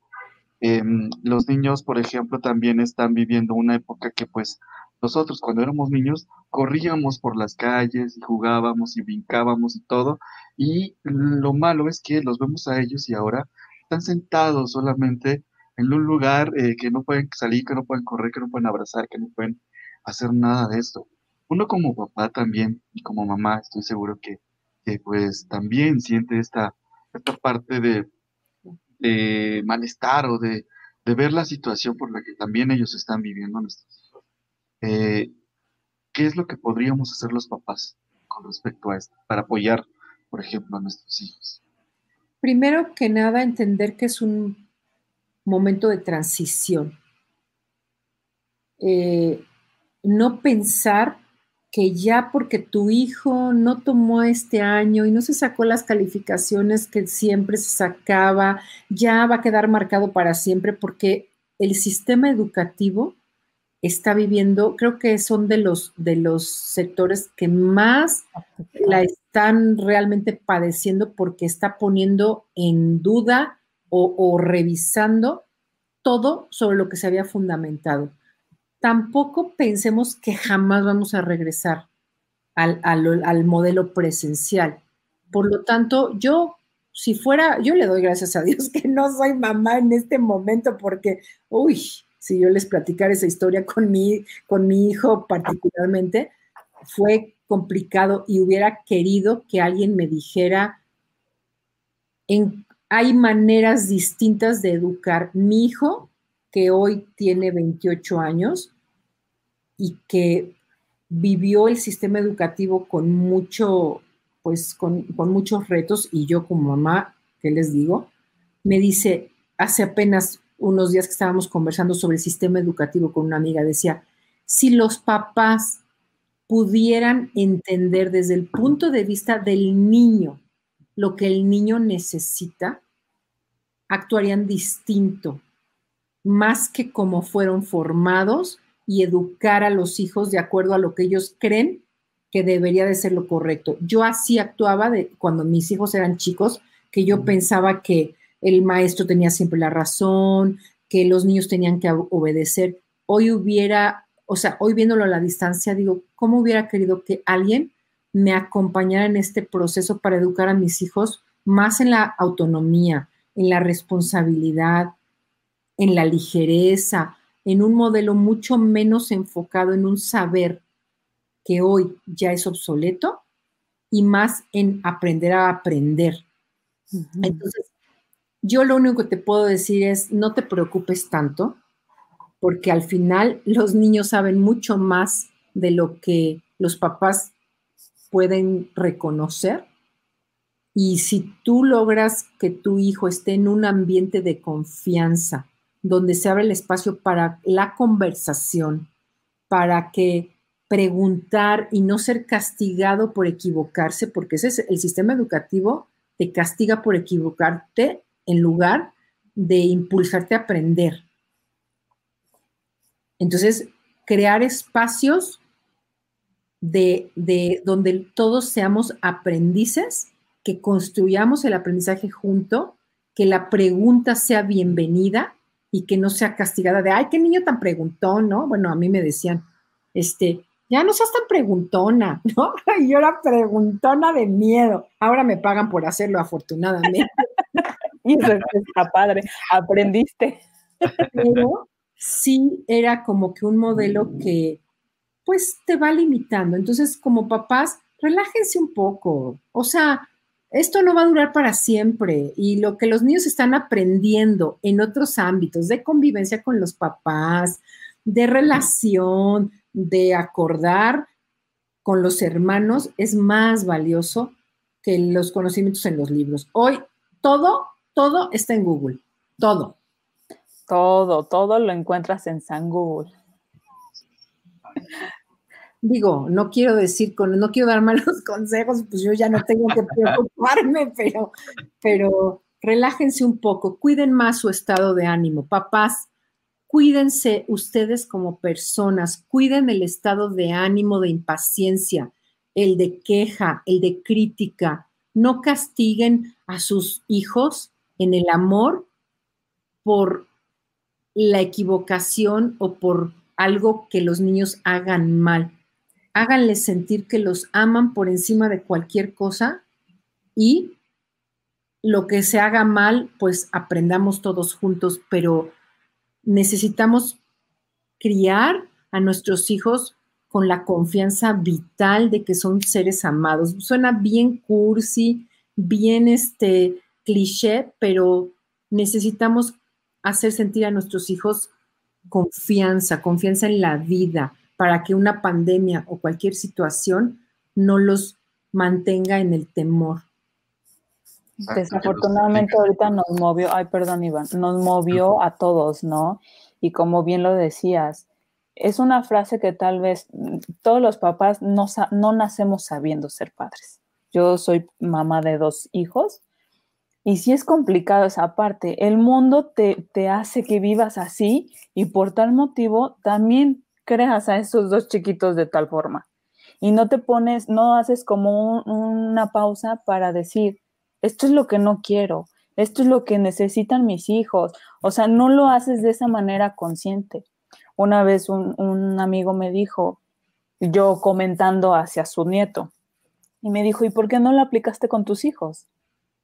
em, los niños, por ejemplo, también están viviendo una época que pues nosotros cuando éramos niños corríamos por las calles y jugábamos y brincábamos y todo. Y lo malo es que los vemos a ellos y ahora están sentados solamente en un lugar eh, que no pueden salir, que no pueden correr, que no pueden abrazar, que no pueden hacer nada de esto. Uno como papá también y como mamá estoy seguro que, pues también siente esta, esta parte de, de malestar o de, de, ver la situación por la que también ellos están viviendo nuestros hijos. Eh, ¿Qué es lo que podríamos hacer los papás con respecto a esto para apoyar, por ejemplo, a nuestros hijos? Primero que nada, entender que es un momento de transición. Eh, no pensar que ya porque tu hijo no tomó este año y no se sacó las calificaciones que siempre se sacaba, ya va a quedar marcado para siempre porque el sistema educativo está viviendo, creo que son de los, de los sectores que más la están realmente padeciendo porque está poniendo en duda o, revisando todo sobre lo que se había fundamentado tampoco pensemos que jamás vamos a regresar al, modelo presencial. Por lo tanto, yo, si fuera, yo le doy gracias a Dios que no soy mamá en este momento porque, uy, si yo les platicara esa historia con mi, con mi hijo particularmente, fue complicado y hubiera querido que alguien me dijera, en, hay maneras distintas de educar. Mi hijo que hoy tiene 28 años y que vivió el sistema educativo con mucho, pues con, muchos retos y yo como mamá, ¿qué les digo? Me dice, hace apenas unos días que estábamos conversando sobre el sistema educativo con una amiga, decía, si los papás pudieran entender desde el punto de vista del niño lo que el niño necesita, actuarían distinto más que como fueron formados y educar a los hijos de acuerdo a lo que ellos creen que debería de ser lo correcto. Yo así actuaba de, cuando mis hijos eran chicos, que yo pensaba que el maestro tenía siempre la razón, que los niños tenían que obedecer. Hoy hubiera, o sea, hoy viéndolo a la distancia, digo, ¿cómo hubiera querido que alguien me acompañara en este proceso para educar a mis hijos más en la autonomía, en la responsabilidad, en la ligereza, en un modelo mucho menos enfocado en un saber que hoy ya es obsoleto y más en aprender a aprender. Entonces, yo lo único que te puedo decir es, no te preocupes tanto, porque al final los niños saben mucho más de lo que los papás pueden reconocer. Y si tú logras que tu hijo esté en un ambiente de confianza, donde se abre el espacio para la conversación, para que preguntar y no ser castigado por equivocarse, porque ese es el sistema educativo, te castiga por equivocarte en lugar de impulsarte a aprender. Entonces, crear espacios de, de, donde todos seamos aprendices, que construyamos el aprendizaje junto, que la pregunta sea bienvenida y que no sea castigada de, ay, qué niño tan preguntón, ¿no? Bueno, a mí me decían, este, ya no seas tan preguntona, ¿no? Y yo era preguntona de miedo. Ahora me pagan por hacerlo, afortunadamente. y eso está padre, aprendiste. Pero sí era como que un modelo que, pues, te va limitando. Entonces, como papás, relájense un poco. O sea, esto no va a durar para siempre y lo que los niños están aprendiendo en otros ámbitos de convivencia con los papás, de relación, de acordar con los hermanos es más valioso que los conocimientos en los libros. Hoy todo, todo está en Google, todo. Todo, todo lo encuentras en San Google digo, no quiero decir, con, no quiero dar malos consejos, pues yo ya no tengo que preocuparme, pero, pero relájense un poco, cuiden más su estado de ánimo. Papás, cuídense ustedes como personas, cuiden el estado de ánimo de impaciencia, el de queja, el de crítica. No castiguen a sus hijos en el amor por la equivocación o por algo que los niños hagan mal háganles sentir que los aman por encima de cualquier cosa y lo que se haga mal, pues aprendamos todos juntos, pero necesitamos criar a nuestros hijos con la confianza vital de que son seres amados. Suena bien cursi, bien este cliché, pero necesitamos hacer sentir a nuestros hijos confianza, confianza en la vida, para que una pandemia o cualquier situación no los mantenga en el temor. Desafortunadamente ahorita nos movió, ay perdón Iván, nos movió a todos, ¿no? Y como bien lo decías, es una frase que tal vez todos los papás no, no nacemos sabiendo ser padres. Yo soy mamá de dos hijos y sí es complicado esa parte. El mundo te, te hace que vivas así y por tal motivo también creas a esos dos chiquitos de tal forma. Y no te pones, no haces como una pausa para decir, esto es lo que no quiero, esto es lo que necesitan mis hijos. O sea, no lo haces de esa manera consciente. Una vez un, un amigo me dijo, yo comentando hacia su nieto, y me dijo, ¿y por qué no lo aplicaste con tus hijos?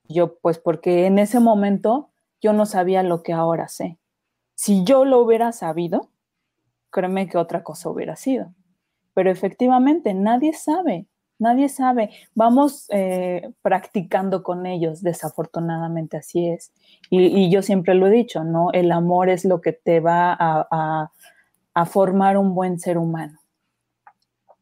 Yo, pues porque en ese momento yo no sabía lo que ahora sé. Si yo lo hubiera sabido, créeme que otra cosa hubiera sido. Pero efectivamente, nadie sabe, nadie sabe. Vamos eh, practicando con ellos, desafortunadamente así es. Y, yo siempre lo he dicho, ¿no? El amor es lo que te va a, a formar un buen ser humano.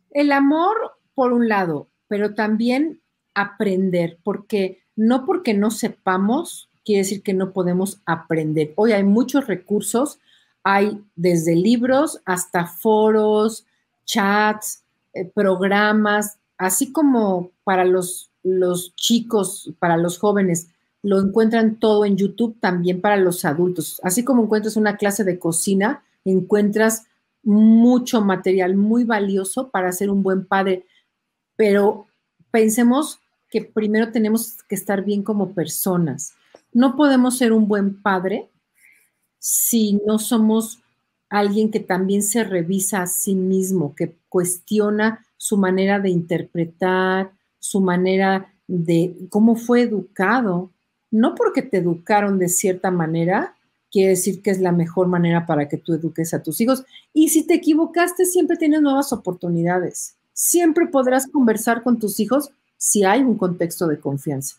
El amor, por un lado, pero también aprender, porque no porque no sepamos, quiere decir que no podemos aprender. Hoy hay muchos recursos, hay desde libros hasta foros, chats, eh, programas, así como para los, los chicos, para los jóvenes, lo encuentran todo en YouTube, también para los adultos. Así como encuentras una clase de cocina, encuentras mucho material muy valioso para ser un buen padre, pero pensemos que primero tenemos que estar bien como personas. No podemos ser un buen padre si no somos alguien que también se revisa a sí mismo, que cuestiona su manera de interpretar, su manera de cómo fue educado. No porque te educaron de cierta manera, quiere decir que es la mejor manera para que tú eduques a tus hijos. Y si te equivocaste, siempre tienes nuevas oportunidades. Siempre podrás conversar con tus hijos si hay un contexto de confianza.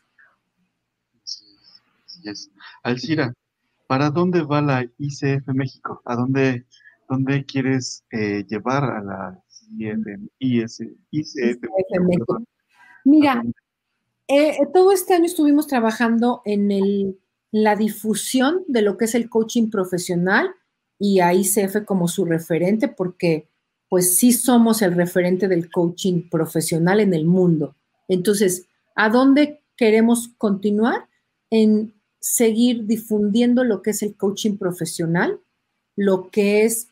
Alcira, ¿para dónde va la ICF México? ¿A dónde, dónde quieres eh, llevar a la ICF México? Mira, eh, todo este año estuvimos trabajando en el, la difusión de lo que es el coaching profesional y a ICF como su referente, porque pues sí somos el referente del coaching profesional en el mundo. Entonces, ¿a dónde queremos continuar? En seguir difundiendo lo que es el coaching profesional, lo que es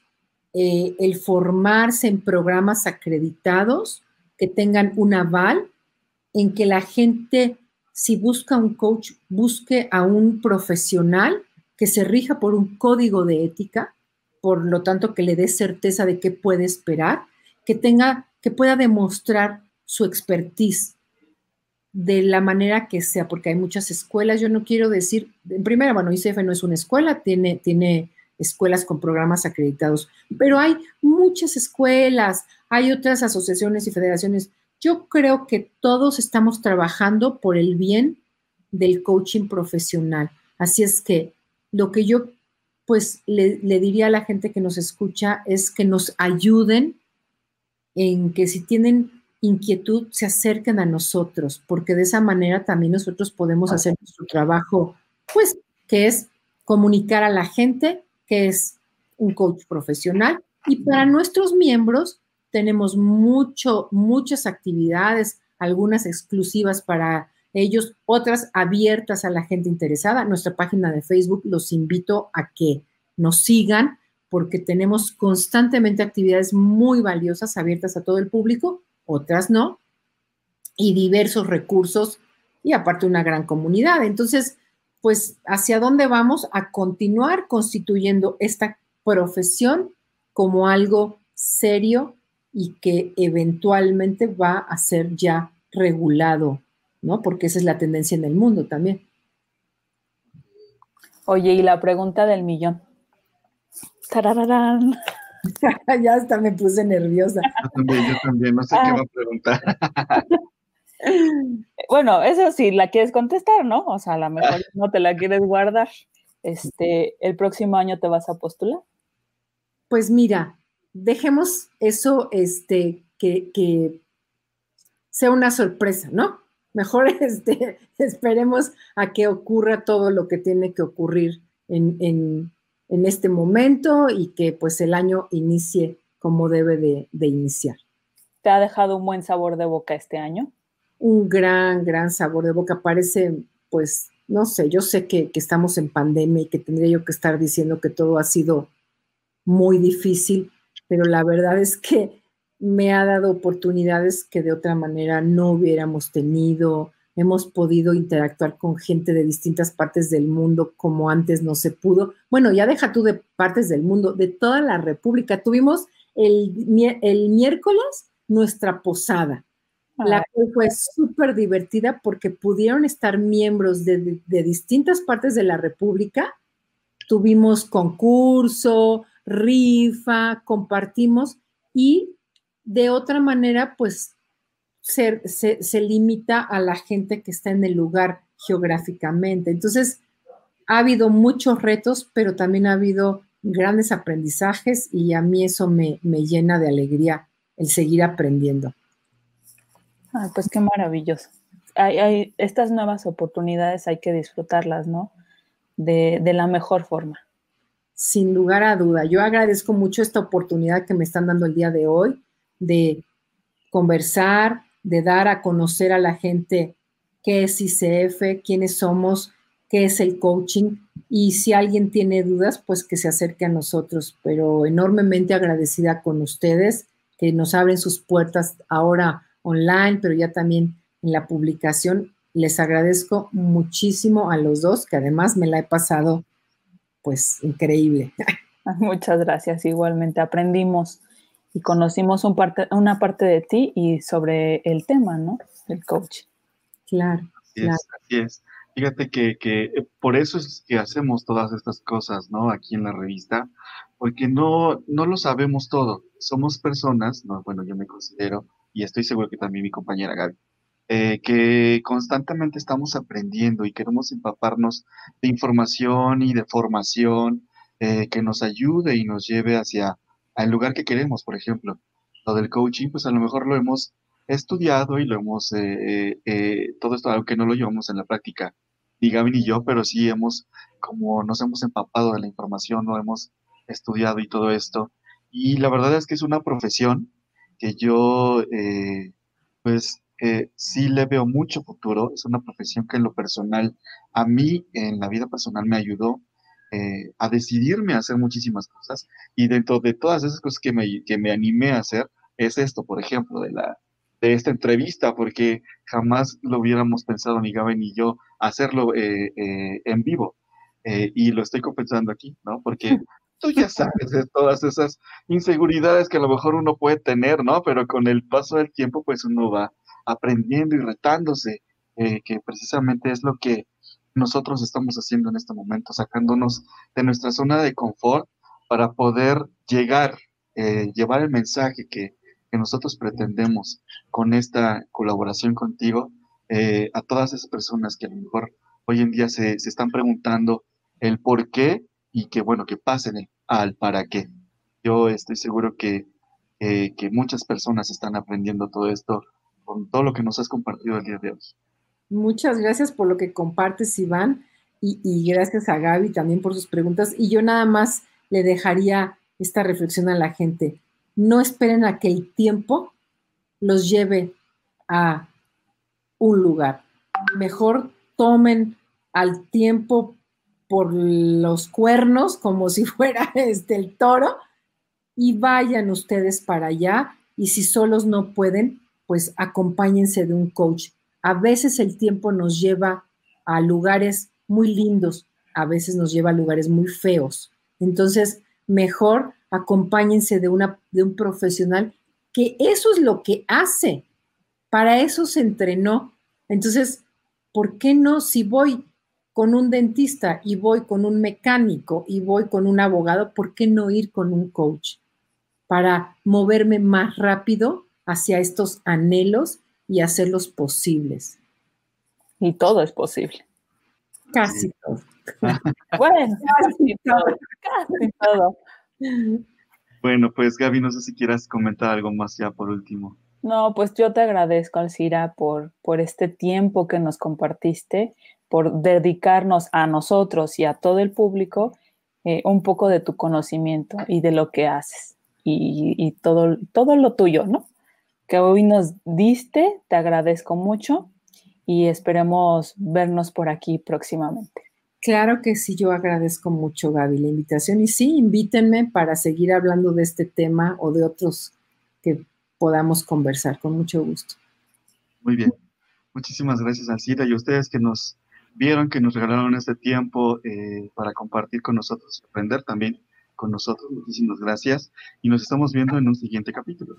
eh, el formarse en programas acreditados que tengan un aval, en que la gente, si busca un coach, busque a un profesional que se rija por un código de ética, por lo tanto que le dé certeza de qué puede esperar, que tenga, que pueda demostrar su expertise, de la manera que sea, porque hay muchas escuelas, yo no quiero decir, en primera, bueno, ICF no es una escuela, tiene, tiene escuelas con programas acreditados, pero hay muchas escuelas, hay otras asociaciones y federaciones. Yo creo que todos estamos trabajando por el bien del coaching profesional. Así es que lo que yo pues le, le diría a la gente que nos escucha es que nos ayuden en que si tienen inquietud se acerquen a nosotros, porque de esa manera también nosotros podemos hacer nuestro trabajo, pues, que es comunicar a la gente que es un coach profesional. Y para nuestros miembros tenemos mucho, muchas actividades, algunas exclusivas para ellos, otras abiertas a la gente interesada. Nuestra página de Facebook los invito a que nos sigan porque tenemos constantemente actividades muy valiosas abiertas a todo el público otras no, y diversos recursos y aparte una gran comunidad. Entonces, pues, ¿hacia dónde vamos? A continuar constituyendo esta profesión como algo serio y que eventualmente va a ser ya regulado, ¿no? Porque esa es la tendencia en el mundo también. Oye, y la pregunta del millón. Tarararán. ya hasta me puse nerviosa. Yo también, yo también, no sé qué ah. va a preguntar. bueno, eso sí, la quieres contestar, ¿no? O sea, a lo mejor no te la quieres guardar. Este, ¿el próximo año te vas a postular? Pues mira, dejemos eso, este, que, que sea una sorpresa, ¿no? Mejor este, esperemos a que ocurra todo lo que tiene que ocurrir en, en, en este momento y que pues el año inicie como debe de, de iniciar. ¿Te ha dejado un buen sabor de boca este año? Un gran, gran sabor de boca. Parece, pues, no sé, yo sé que, que estamos en pandemia y que tendría yo que estar diciendo que todo ha sido muy difícil, pero la verdad es que me ha dado oportunidades que de otra manera no hubiéramos tenido, hemos podido interactuar con gente de distintas partes del mundo como antes no se pudo. Bueno, ya deja tú de partes del mundo, de toda la República. Tuvimos el, el miércoles nuestra posada, la cual fue súper divertida porque pudieron estar miembros de, de distintas partes de la República. Tuvimos concurso, rifa, compartimos y de otra manera, pues se, limita a la gente que está en el lugar geográficamente. Entonces, ha habido muchos retos, pero también ha habido grandes aprendizajes y a mí eso me, llena de alegría el seguir aprendiendo. pues qué maravilloso. Hay, estas nuevas oportunidades hay que disfrutarlas, ¿no? De, de, la mejor forma. Sin lugar a duda. Yo agradezco mucho esta oportunidad que me están dando el día de hoy de conversar, de dar a conocer a la gente qué es ICF, quiénes somos, qué es el coaching y si alguien tiene dudas, pues que se acerque a nosotros. Pero enormemente agradecida con ustedes que nos abren sus puertas ahora online, pero ya también en la publicación. Les agradezco muchísimo a los dos, que además me la he pasado pues increíble. Muchas gracias, igualmente aprendimos y conocimos un parte, una parte de ti y sobre el tema, ¿no? El coach. Claro. Así es, así es. Fíjate que, que, eh, por eso es que hacemos todas estas cosas, ¿no? Aquí en la revista, porque no, no lo sabemos todo. Somos personas, no, bueno, yo me considero, y estoy seguro que también mi compañera Gaby, eh, que constantemente estamos aprendiendo y queremos empaparnos de información y de formación eh, que nos ayude y nos lleve hacia al lugar que queremos, por ejemplo. Lo del coaching, pues a lo mejor lo hemos estudiado y lo hemos, eh, eh, eh, todo esto, aunque no lo llevamos en la práctica, ni Gaby ni yo, pero sí hemos, como nos hemos empapado de la información, lo hemos estudiado y todo esto. Y la verdad es que es una profesión que yo, pues, sí le veo mucho futuro. Es una profesión que en lo personal, a mí, en la vida personal, me ayudó eh, a decidirme a hacer muchísimas cosas. Y dentro de todas esas cosas que me, que me animé a hacer, es esto, por ejemplo, de, la, de esta entrevista, porque jamás lo hubiéramos pensado ni Gaby ni yo hacerlo eh, eh, en vivo. y lo estoy compensando aquí, ¿no? Porque tú ya sabes de todas esas inseguridades que a lo mejor uno puede tener, ¿no? Pero con el paso del tiempo, pues uno va aprendiendo y retándose, que precisamente es lo que nosotros estamos haciendo en este momento, sacándonos de nuestra zona de confort para poder llegar, eh, llevar el mensaje que, nosotros pretendemos con esta colaboración contigo eh, a todas esas personas que a lo mejor hoy en día se, están preguntando el por qué y que bueno, que pasen al para qué. Yo estoy seguro que, eh, que muchas personas están aprendiendo todo esto con todo lo que nos has compartido el día de hoy. Muchas gracias por lo que compartes, Iván, y, gracias a Gaby también por sus preguntas. Y yo nada más le dejaría esta reflexión a la gente. No esperen a que el tiempo los lleve a un lugar. Mejor tomen al tiempo por los cuernos, como si fuera este, el toro, y vayan ustedes para allá. Y si solos no pueden, pues acompáñense de un coach a veces el tiempo nos lleva a lugares muy lindos, a veces nos lleva a lugares muy feos. Entonces, mejor acompáñense de, un profesional que eso es lo que hace. Para eso se entrenó. Entonces, ¿por qué no si voy con un dentista y voy con un mecánico y voy con un abogado, ¿por qué no ir con un coach? para moverme más rápido hacia estos anhelos y hacerlos posibles. Y todo es posible. Casi todo. bueno, casi todo. Casi todo. Bueno, pues Gaby, no sé si quieras comentar algo más ya por último. No, pues yo te agradezco, Alcira, por, por este tiempo que nos compartiste, por dedicarnos a nosotros y a todo el público eh, un poco de tu conocimiento y de lo que haces y, y, todo, todo lo tuyo, ¿no? Que hoy nos diste, te agradezco mucho y esperemos vernos por aquí próximamente. Claro que sí, yo agradezco mucho, Gaby, la invitación. Y sí, invítenme para seguir hablando de este tema o de otros que podamos conversar, con mucho gusto. Muy bien. Muchísimas gracias, Alcira, y a ustedes que nos vieron, que nos regalaron este tiempo eh, para compartir con nosotros, aprender también con nosotros. Muchísimas gracias y nos estamos viendo en un siguiente capítulo.